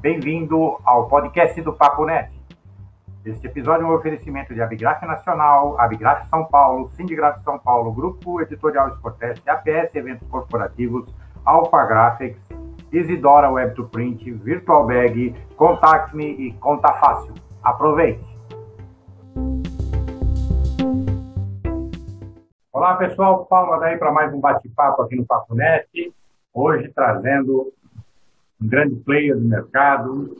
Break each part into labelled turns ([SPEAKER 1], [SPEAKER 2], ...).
[SPEAKER 1] Bem-vindo ao podcast do Papo Net. Este episódio é um oferecimento de Abigraf Nacional, Abigraf São Paulo, Sindigraf São Paulo, Grupo Editorial Sportest, APS Eventos Corporativos, Alpha Graphics, Isidora Web to Print, Virtual Bag, Contact Me e Conta Fácil. Aproveite! Olá pessoal, Palma daí para mais um bate-papo aqui no Papo Net. Hoje trazendo um grande player do mercado,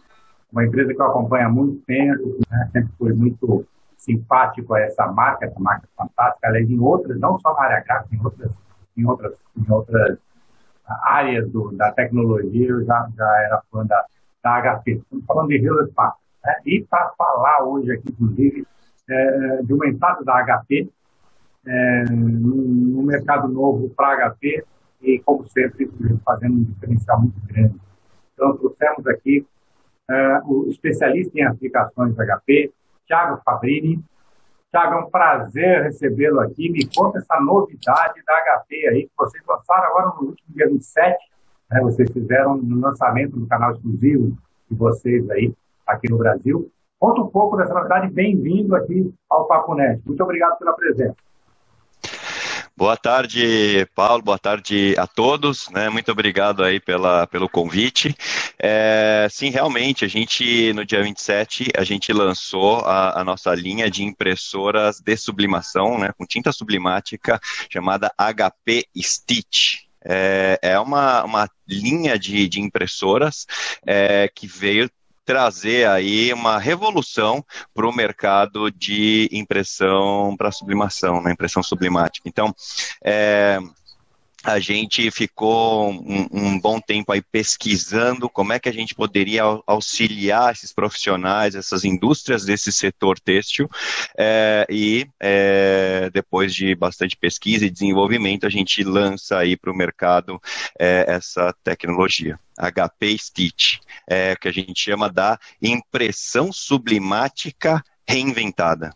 [SPEAKER 1] uma empresa que eu acompanho há muito tempo, né? sempre fui muito simpático a essa marca, essa marca fantástica, além de outras, não só na área gráfica, em outras, em outras, em outras áreas do, da tecnologia, eu já, já era fã da, da HP. Estamos falando de Hewlett Packard. Né? E para falar hoje aqui, inclusive, é, de uma entrada da HP é, no mercado novo para HP e, como sempre, fazendo um diferencial muito grande. Então, trouxemos aqui uh, o especialista em aplicações HP, Thiago Fabrini. Thiago, é um prazer recebê-lo aqui. Me conta essa novidade da HP aí, que vocês lançaram agora no último dia 27. Né? Vocês fizeram um lançamento do canal exclusivo de vocês aí, aqui no Brasil. Conta um pouco dessa novidade. Bem-vindo aqui ao Papo Net. Muito obrigado pela presença.
[SPEAKER 2] Boa tarde, Paulo. Boa tarde a todos. Né? Muito obrigado aí pela, pelo convite. É, sim, realmente, a gente, no dia 27, a gente lançou a, a nossa linha de impressoras de sublimação, né, com tinta sublimática, chamada HP Stitch. É, é uma, uma linha de, de impressoras é, que veio trazer aí uma revolução para o mercado de impressão para sublimação, né, impressão sublimática. Então, é, a gente ficou um, um, bom tempo aí pesquisando como é que a gente poderia auxiliar esses profissionais, essas indústrias desse setor têxtil, é, e é, depois de bastante pesquisa e desenvolvimento, a gente lança aí para o mercado é, essa tecnologia. HP Stitch, é, que a gente chama da impressão sublimática reinventada.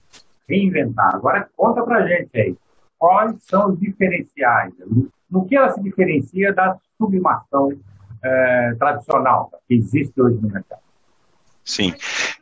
[SPEAKER 1] Reinventada. Agora conta pra gente aí, quais são os diferenciais? No que ela se diferencia da sublimação é, tradicional que existe hoje no mercado?
[SPEAKER 2] Sim.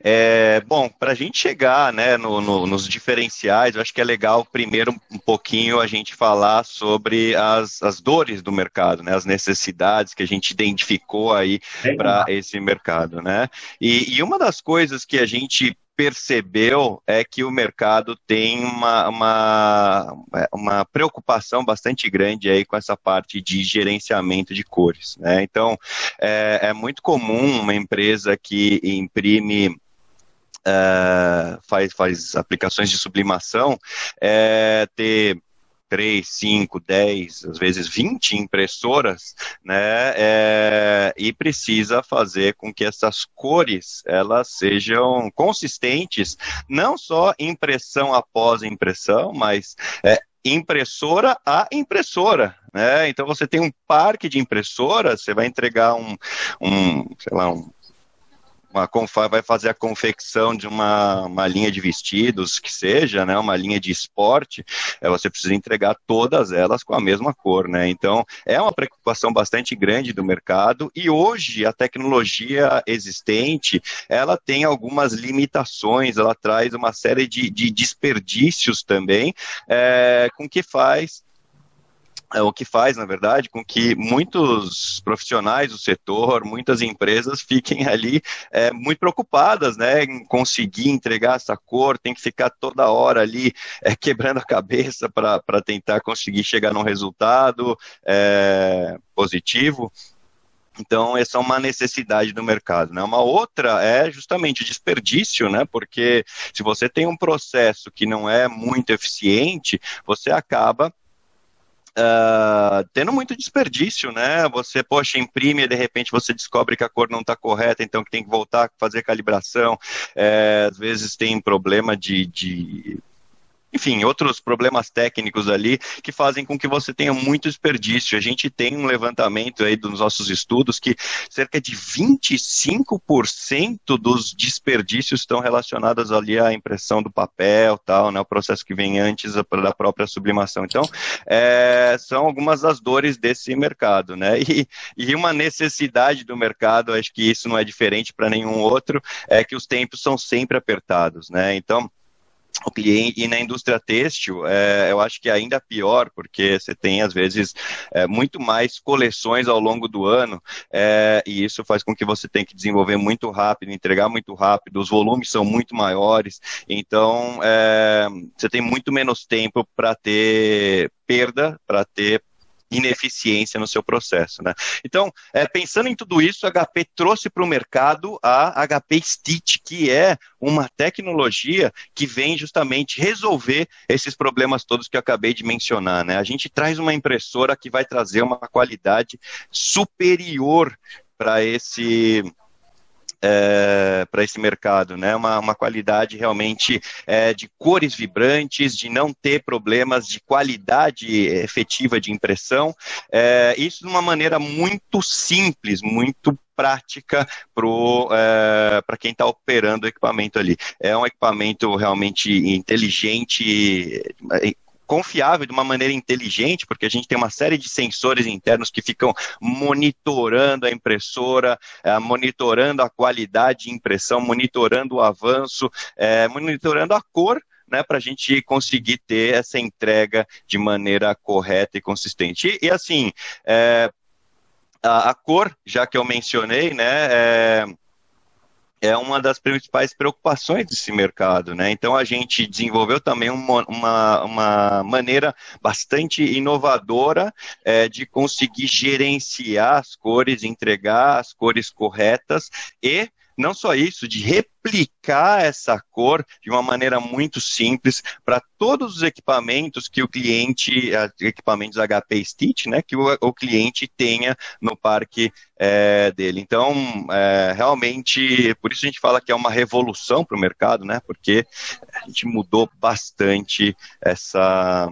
[SPEAKER 2] É, bom, para a gente chegar né, no, no, nos diferenciais, eu acho que é legal primeiro um pouquinho a gente falar sobre as, as dores do mercado, né, as necessidades que a gente identificou aí para esse mercado. Né? E, e uma das coisas que a gente percebeu é que o mercado tem uma, uma, uma preocupação bastante grande aí com essa parte de gerenciamento de cores. Né? Então, é, é muito comum uma empresa que imprime Uh, faz, faz aplicações de sublimação, é, ter 3, 5, 10, às vezes 20 impressoras, né, é, e precisa fazer com que essas cores elas sejam consistentes, não só impressão após impressão, mas é, impressora a impressora, né? Então você tem um parque de impressoras, você vai entregar um, um sei lá, um uma vai fazer a confecção de uma, uma linha de vestidos, que seja, né, uma linha de esporte, é, você precisa entregar todas elas com a mesma cor, né? Então, é uma preocupação bastante grande do mercado e hoje a tecnologia existente, ela tem algumas limitações, ela traz uma série de, de desperdícios também, é, com que faz é o que faz, na verdade, com que muitos profissionais do setor, muitas empresas fiquem ali é, muito preocupadas, né, em conseguir entregar essa cor, tem que ficar toda hora ali é, quebrando a cabeça para tentar conseguir chegar num resultado é, positivo. Então, essa é uma necessidade do mercado. Né? Uma outra é justamente desperdício, né? porque se você tem um processo que não é muito eficiente, você acaba Uh, tendo muito desperdício, né? Você, poxa, imprime e de repente você descobre que a cor não está correta, então que tem que voltar a fazer calibração. É, às vezes tem problema de, de enfim, outros problemas técnicos ali que fazem com que você tenha muito desperdício. A gente tem um levantamento aí dos nossos estudos que cerca de 25% dos desperdícios estão relacionados ali à impressão do papel, tal, né, o processo que vem antes da própria sublimação. Então, é, são algumas das dores desse mercado, né? E, e uma necessidade do mercado, acho que isso não é diferente para nenhum outro, é que os tempos são sempre apertados, né? Então, o cliente e na indústria têxtil é, eu acho que é ainda pior porque você tem às vezes é, muito mais coleções ao longo do ano é, e isso faz com que você tenha que desenvolver muito rápido entregar muito rápido os volumes são muito maiores então é, você tem muito menos tempo para ter perda para ter ineficiência no seu processo. Né? Então, é, pensando em tudo isso, a HP trouxe para o mercado a HP Stitch, que é uma tecnologia que vem justamente resolver esses problemas todos que eu acabei de mencionar. Né? A gente traz uma impressora que vai trazer uma qualidade superior para esse é, para esse mercado, né? Uma, uma qualidade realmente é, de cores vibrantes, de não ter problemas de qualidade efetiva de impressão. É, isso de uma maneira muito simples, muito prática para é, quem está operando o equipamento ali. É um equipamento realmente inteligente, confiável, de uma maneira inteligente, porque a gente tem uma série de sensores internos que ficam monitorando a impressora, é, monitorando a qualidade de impressão, monitorando o avanço, é, monitorando a cor né, para a gente conseguir ter essa entrega de maneira correta e consistente. E, e assim, é, a, a, cor, já que eu mencionei, né, é, é uma das principais preocupações desse mercado, né? Então a gente desenvolveu também uma, uma, uma maneira bastante inovadora é, de conseguir gerenciar as cores, entregar as cores corretas e não só isso, de replicar essa cor de uma maneira muito simples para todos os equipamentos que o cliente, equipamentos HP Stitch, né, que o, o cliente tenha no parque é, dele. Então, é, realmente, por isso a gente fala que é uma revolução para o mercado, né, porque a gente mudou bastante essa,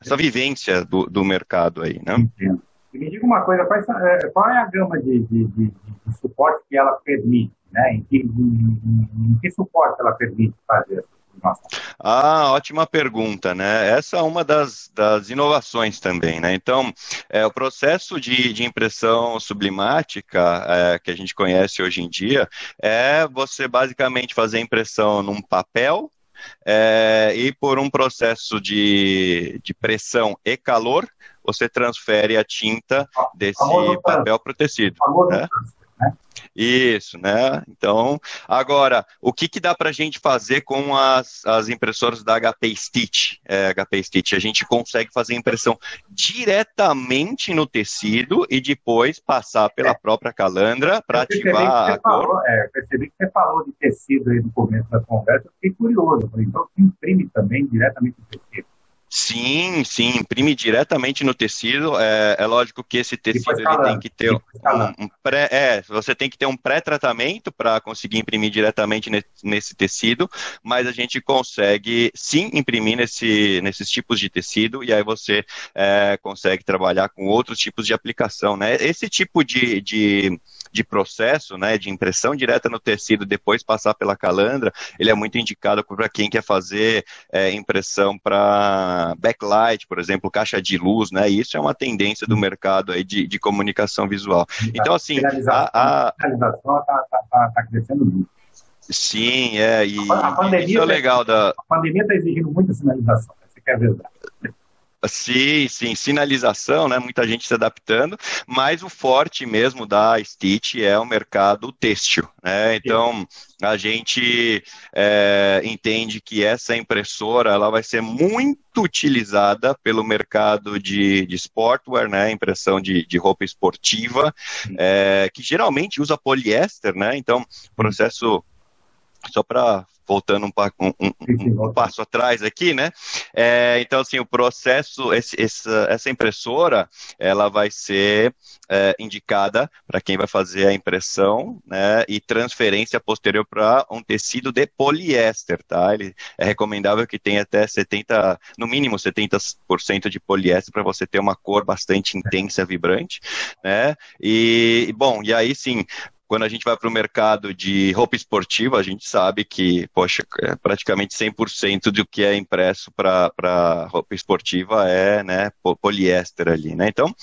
[SPEAKER 2] essa vivência do, do mercado aí, né?
[SPEAKER 1] Entendo. Me diga uma coisa, qual é, qual é a gama de, de, de, suporte que ela permite? Né? Em, que, em, em que suporte ela permite fazer?
[SPEAKER 2] Ah, ótima pergunta, né? Essa é uma das, das inovações também, né? Então, é, o processo de, de impressão sublimática é, que a gente conhece hoje em dia é você basicamente fazer impressão num papel é, e por um processo de, de pressão e calor, você transfere a tinta desse papel para o tecido. Né? Né? Isso, né? Então, agora, o que, que dá para a gente fazer com as, as impressoras da HP Stitch? É, HP Stitch, a gente consegue fazer impressão diretamente no tecido e depois passar pela é. própria calandra para ativar a
[SPEAKER 1] falou, cor. É, percebi que você falou de tecido aí no começo da conversa, fiquei curioso. Falei, então, imprime também diretamente no tecido.
[SPEAKER 2] Sim, sim, imprime diretamente no tecido. É, é lógico que esse tecido ele tem que ter um, um, pré, é, você tem que ter um pré-tratamento para conseguir imprimir diretamente nesse, nesse, tecido, mas a gente consegue sim imprimir nesse, nesses tipos de tecido e aí você é, consegue trabalhar com outros tipos de aplicação, né? Esse tipo de, de de processo, né, de impressão direta no tecido, depois passar pela calandra, ele é muito indicado para quem quer fazer é, impressão para backlight, por exemplo, caixa de luz, né, e isso é uma tendência do mercado aí de, de comunicação visual. Então, assim, a, a...
[SPEAKER 1] está tá, tá, tá crescendo muito.
[SPEAKER 2] Sim, é, e a pandemia, isso é legal da...
[SPEAKER 1] A pandemia está exigindo muita sinalização, essa é a verdade.
[SPEAKER 2] Sim, sim, sinalização, né? Muita gente se adaptando, mas o forte mesmo da Stitch é o mercado têxtil, né? Então a gente é, entende que essa impressora ela vai ser muito utilizada pelo mercado de, de sportwear, né? Impressão de, de roupa esportiva, é, que geralmente usa poliéster, né? Então, processo só para voltando um, um, um, um, passo atrás aqui, né? É, então, assim, o processo, esse, essa, essa, impressora, ela vai ser é, indicada para quem vai fazer a impressão, né? E transferência posterior para um tecido de poliéster, tá? Ele é recomendável que tenha até 70, no mínimo 70% de poliéster para você ter uma cor bastante intensa, vibrante, né? E, bom, e aí sim, quando a gente vai para o mercado de roupa esportiva, a gente sabe que, poxa, é praticamente 100% do que é impresso para roupa esportiva é né, poliéster ali, né? Então,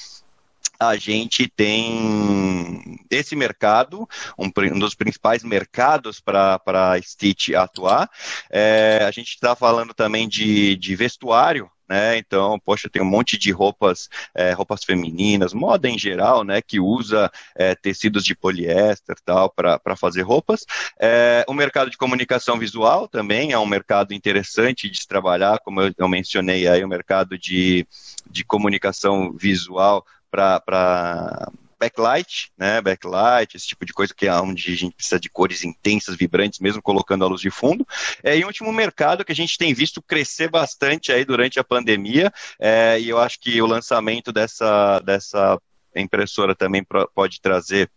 [SPEAKER 2] a gente tem esse mercado, um, um dos principais mercados para a Stitch atuar. É, a gente está falando também de, de vestuário, né? Então, poxa, tem um monte de roupas, é, roupas femininas, moda em geral, né? Que usa é, tecidos de poliéster tal para fazer roupas. É, o mercado de comunicação visual também é um mercado interessante de se trabalhar, como eu, eu mencionei aí, o mercado de, de comunicação visual para backlight, né, backlight, esse tipo de coisa que é onde a gente precisa de cores intensas, vibrantes, mesmo colocando a luz de fundo. É, e último mercado que a gente tem visto crescer bastante aí durante a pandemia, é, e eu acho que o lançamento dessa, dessa impressora também pode trazer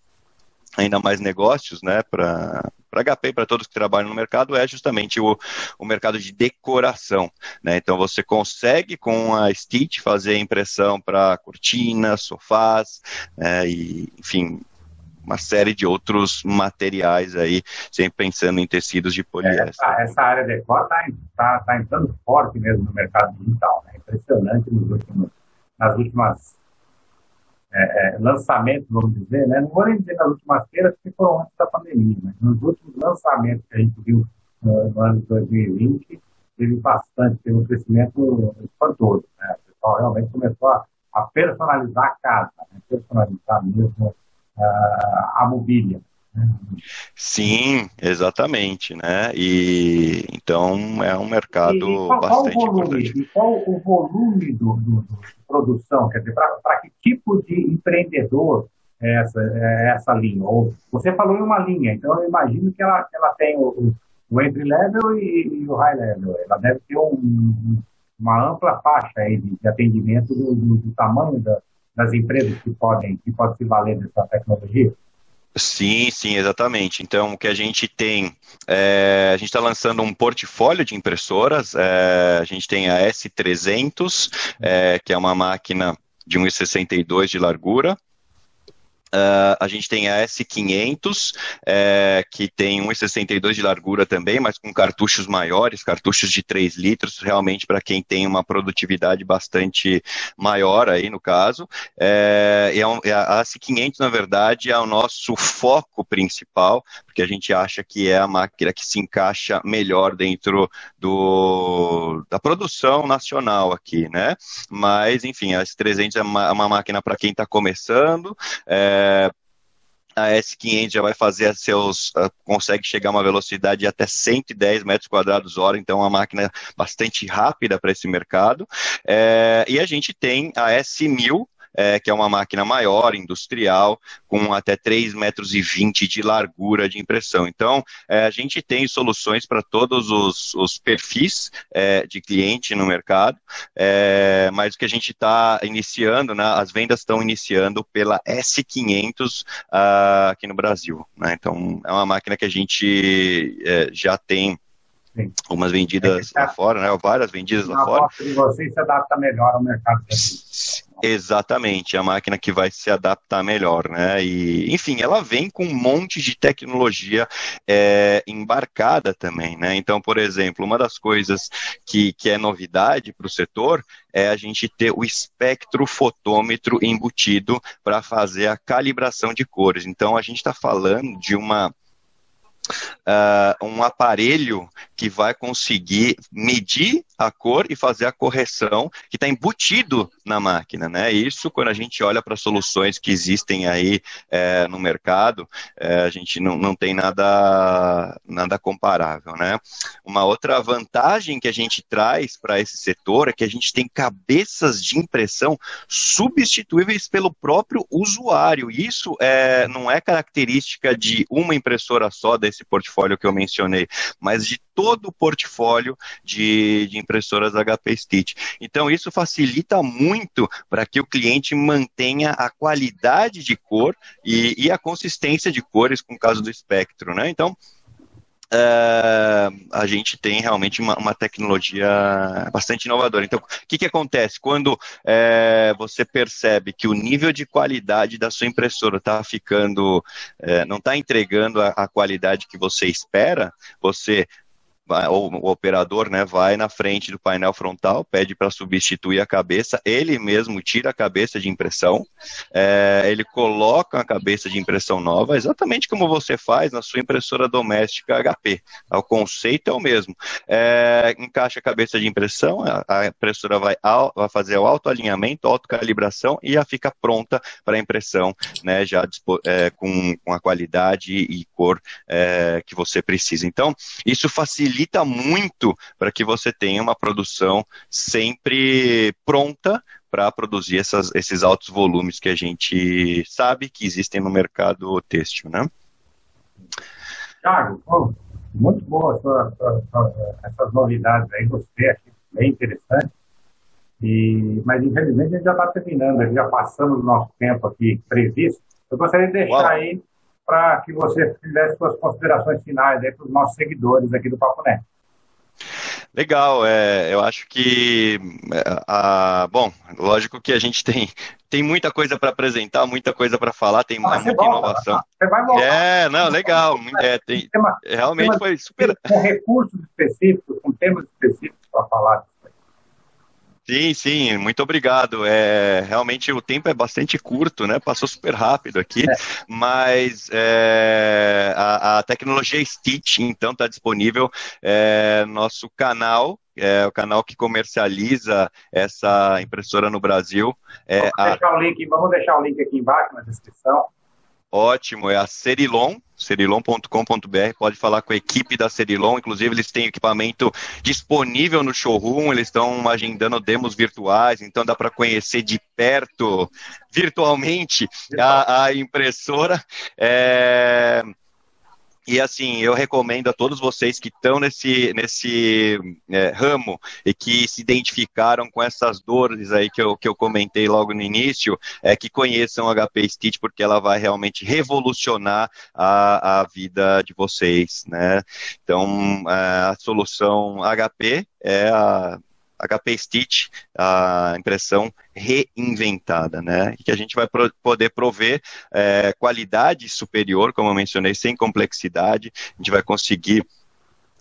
[SPEAKER 2] ainda mais negócios, né, para para HP e para todos que trabalham no mercado é justamente o, o mercado de decoração. Né? Então você consegue com a Stitch fazer impressão para cortinas, sofás, né? e enfim, uma série de outros materiais aí, sempre pensando em tecidos de poliéster.
[SPEAKER 1] Essa, essa área de decor está tá, tá entrando forte mesmo no mercado digital, né? impressionante nos últimos, nas últimas é, é, vamos dizer, né? não vou nem dizer nas últimas feiras, porque foram antes da pandemia, mas nos últimos lançamentos que a gente viu no ano de 2020, teve bastante, teve um crescimento espantoso. Né? O pessoal realmente começou a, a personalizar a casa, né? personalizar mesmo uh, a mobília.
[SPEAKER 2] Sim, exatamente, né? E então é um mercado e, qual, bastante
[SPEAKER 1] qual volume,
[SPEAKER 2] importante.
[SPEAKER 1] E qual o volume do, do, do produção? Quer dizer, para que tipo de empreendedor é essa, é essa linha? Ou, você falou em uma linha, então eu imagino que ela, ela tem o, o entry-level e, e, o high-level. Ela deve ter um, uma ampla faixa aí de, de atendimento do, do, do tamanho da, das empresas que podem, que podem se valer dessa tecnologia.
[SPEAKER 2] Sim, sim, exatamente. Então, o que a gente tem, é, a gente está lançando um portfólio de impressoras. É, a gente tem a S300, é, que é uma máquina de 1,62 de largura. Uh, a gente tem a S500, é, que tem 1,62 de largura também, mas com cartuchos maiores, cartuchos de 3 litros, realmente para quem tem uma produtividade bastante maior aí no caso. É, e a S500, na verdade, é o nosso foco principal, porque a gente acha que é a máquina que se encaixa melhor dentro do, da produção nacional aqui, né? Mas, enfim, a S300 é uma, uma máquina para quem está começando. É, a S500 já vai fazer seus, uh, consegue chegar a uma velocidade de até 110 metros quadrados hora, então é uma máquina bastante rápida para esse mercado. É, e a gente tem a S1000, é, que é uma máquina maior, industrial, com até 3,20 metros e 20 de largura de impressão. Então, é, a gente tem soluções para todos os, os perfis é, de cliente no mercado, é, mas o que a gente está iniciando, né, as vendas estão iniciando pela S500 uh, ah, aqui no Brasil. Né? Então, é uma máquina que a gente é, já tem Sim. Umas vendidas é tá, lá fora, né? Várias vendidas lá fora.
[SPEAKER 1] E você se adapta melhor ao mercado.
[SPEAKER 2] Exatamente, a máquina que vai se adaptar melhor, né? E, enfim, ela vem com um monte de tecnologia é, embarcada também, né? Então, por exemplo, uma das coisas que, que é novidade para o setor é a gente ter o espectrofotômetro embutido para fazer a calibração de cores. Então, a gente está falando de uma uh, um aparelho que vai conseguir medir a cor e fazer a correção que está embutido na máquina, né? Isso quando a gente olha para soluções que existem aí é, no mercado, é, a gente não, não tem nada, nada comparável, né? Uma outra vantagem que a gente traz para esse setor é que a gente tem cabeças de impressão substituíveis pelo próprio usuário. Isso é, não é característica de uma impressora só desse portfólio que eu mencionei, mas de todo o portfólio de, de impressoras HP Stitch. Então, isso facilita muito para que o cliente mantenha a qualidade de cor e, e a consistência de cores com o caso do espectro, né? Então, Uh, a gente tem realmente uma, uma, tecnologia bastante inovadora. Então, o que, que acontece? Quando uh, você percebe que o nível de qualidade da sua impressora está ficando, uh, não está entregando a, a, qualidade que você espera, você ou o operador né, vai na frente do painel frontal, pede para substituir a cabeça, ele mesmo tira a cabeça de impressão, é, ele coloca a cabeça de impressão nova, exatamente como você faz na sua impressora doméstica HP. O conceito é o mesmo. É, encaixa a cabeça de impressão, a, impressora vai, ao, vai fazer o autoalinhamento, autocalibração e já fica pronta para impressão, né, já é, com, com, a qualidade e cor que você precisa. Então, isso facilita facilita muito para que você tenha uma produção sempre pronta para produzir essas, esses altos volumes que a gente sabe que existem no mercado têxtil, né?
[SPEAKER 1] Thiago, muito boa sua, sua, sua, essas novidades aí, gostei, achei bem interessante. E, mas infelizmente a gente já está terminando, já passamos o nosso tempo aqui previsto. Eu gostaria de deixar Uau. aí para que você fizesse suas considerações finais para os nossos seguidores aqui do Papo Net.
[SPEAKER 2] Legal, é, eu acho que, é, a, bom, lógico que a gente tem, tem muita coisa para apresentar, muita coisa para falar, tem ah, muita inovação.
[SPEAKER 1] Você vai voltar.
[SPEAKER 2] É, não, legal, é, tem, realmente foi super...
[SPEAKER 1] Com recursos específicos, com temas específicos para falar
[SPEAKER 2] Sim, sim, muito obrigado. É, realmente o tempo é bastante curto, né? Passou super rápido aqui, é. mas é, a, a, tecnologia Stitch, então, está disponível é, no nosso canal, é o canal que comercializa essa impressora no Brasil. É
[SPEAKER 1] vamos, a... deixar o link, vamos deixar o link aqui embaixo na descrição.
[SPEAKER 2] Ótimo, é a Cerilon, cerilon.com.br, pode falar com a equipe da Cerilon, inclusive eles têm equipamento disponível no showroom, eles estão agendando demos virtuais, então dá para conhecer de perto, virtualmente, a, a impressora. É... E assim, eu recomendo a todos vocês que estão nesse, nesse é, ramo e que se identificaram com essas dores aí que eu, que eu comentei logo no início, é que conheçam a HP Stitch, porque ela vai realmente revolucionar a, a vida de vocês, né? Então, a solução HP é a HP Stitch, a impressão reinventada, né? Que a gente vai pro poder prover é, qualidade superior, como eu mencionei, sem complexidade, a gente vai conseguir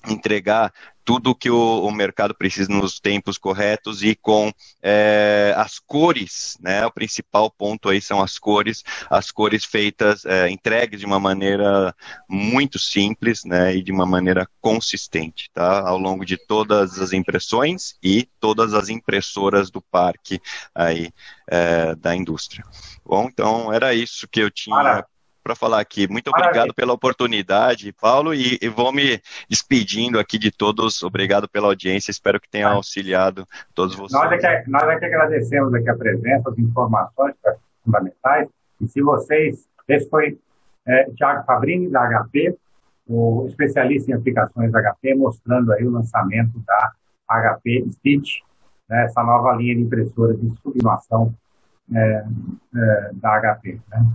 [SPEAKER 2] entregar tudo que o, o, mercado precisa nos tempos corretos e com é, as cores, né? O principal ponto aí são as cores, as cores feitas, é, entregues de uma maneira muito simples, né? E de uma maneira consistente, tá? Ao longo de todas as impressões e todas as impressoras do parque aí é, da indústria. Bom, então era isso que eu tinha para falar aqui. Muito obrigado Maravilha. pela oportunidade, Paulo, e, e, vou me despedindo aqui de todos. Obrigado pela audiência, espero que tenha auxiliado todos vocês.
[SPEAKER 1] Nós é que, nós é que agradecemos aqui a presença, as informações fundamentais, e se vocês, esse foi é, Tiago Fabrini, da HP, o especialista em aplicações HP, mostrando aí o lançamento da HP Stitch, né, essa nova linha de impressoras de sublimação é, é, da HP. Né?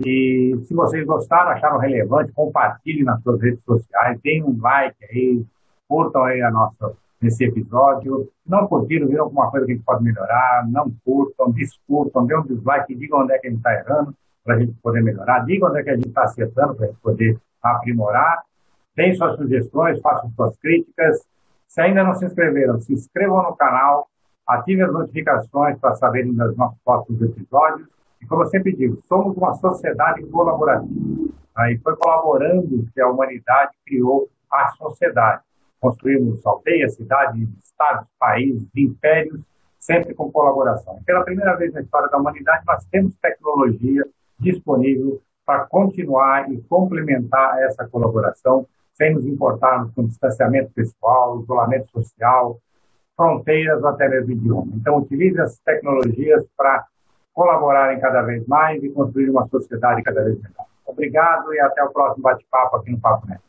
[SPEAKER 1] E se vocês gostaram, acharam relevante, compartilhem nas suas redes sociais, deem um like aí, curtam aí a nossa, nesse episódio. Não curtiram, viram alguma coisa que a gente pode melhorar, não curtam, discutam, dê um dislike, digam onde é que a gente está errando para a gente poder melhorar, digam onde é que a gente está acertando para a gente poder aprimorar. Deem suas sugestões, façam suas críticas. Se ainda não se inscreveram, se inscrevam no canal, ativem as notificações para saberem dos nossos próximos episódios como eu sempre digo, somos uma sociedade colaborativa. Aí foi colaborando que a humanidade criou a sociedade. construímos aldeias, cidades, estados, países, impérios, sempre com colaboração. Pela primeira vez na história da humanidade, nós temos tecnologia disponível para continuar e complementar essa colaboração, sem nos importarmos com distanciamento pessoal, isolamento social, fronteiras ou até mesmo idioma. Então, utilize as tecnologias para colaborarem cada vez mais e construir uma sociedade cada vez melhor. Obrigado e até o próximo bate-papo aqui no Papo Neto.